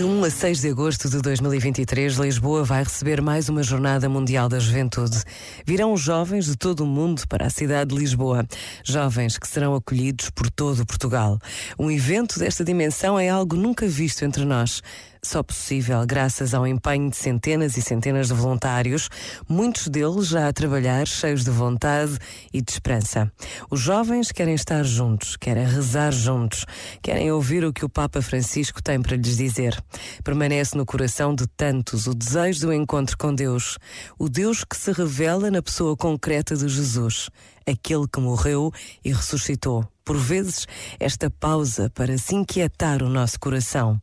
1 a 6 de agosto de 2023, Lisboa vai receber mais uma Jornada Mundial da Juventude. Virão jovens de todo o mundo para a cidade de Lisboa. Jovens que serão acolhidos por todo Portugal. Um evento desta dimensão é algo nunca visto entre nós. Só possível graças ao empenho de centenas e centenas de voluntários, muitos deles já a trabalhar, cheios de vontade e de esperança. Os jovens querem estar juntos, querem rezar juntos, querem ouvir o que o Papa Francisco tem para lhes dizer. Permanece no coração de tantos o desejo do encontro com Deus, o Deus que se revela na pessoa concreta de Jesus, aquele que morreu e ressuscitou. Por vezes, esta pausa para se inquietar o nosso coração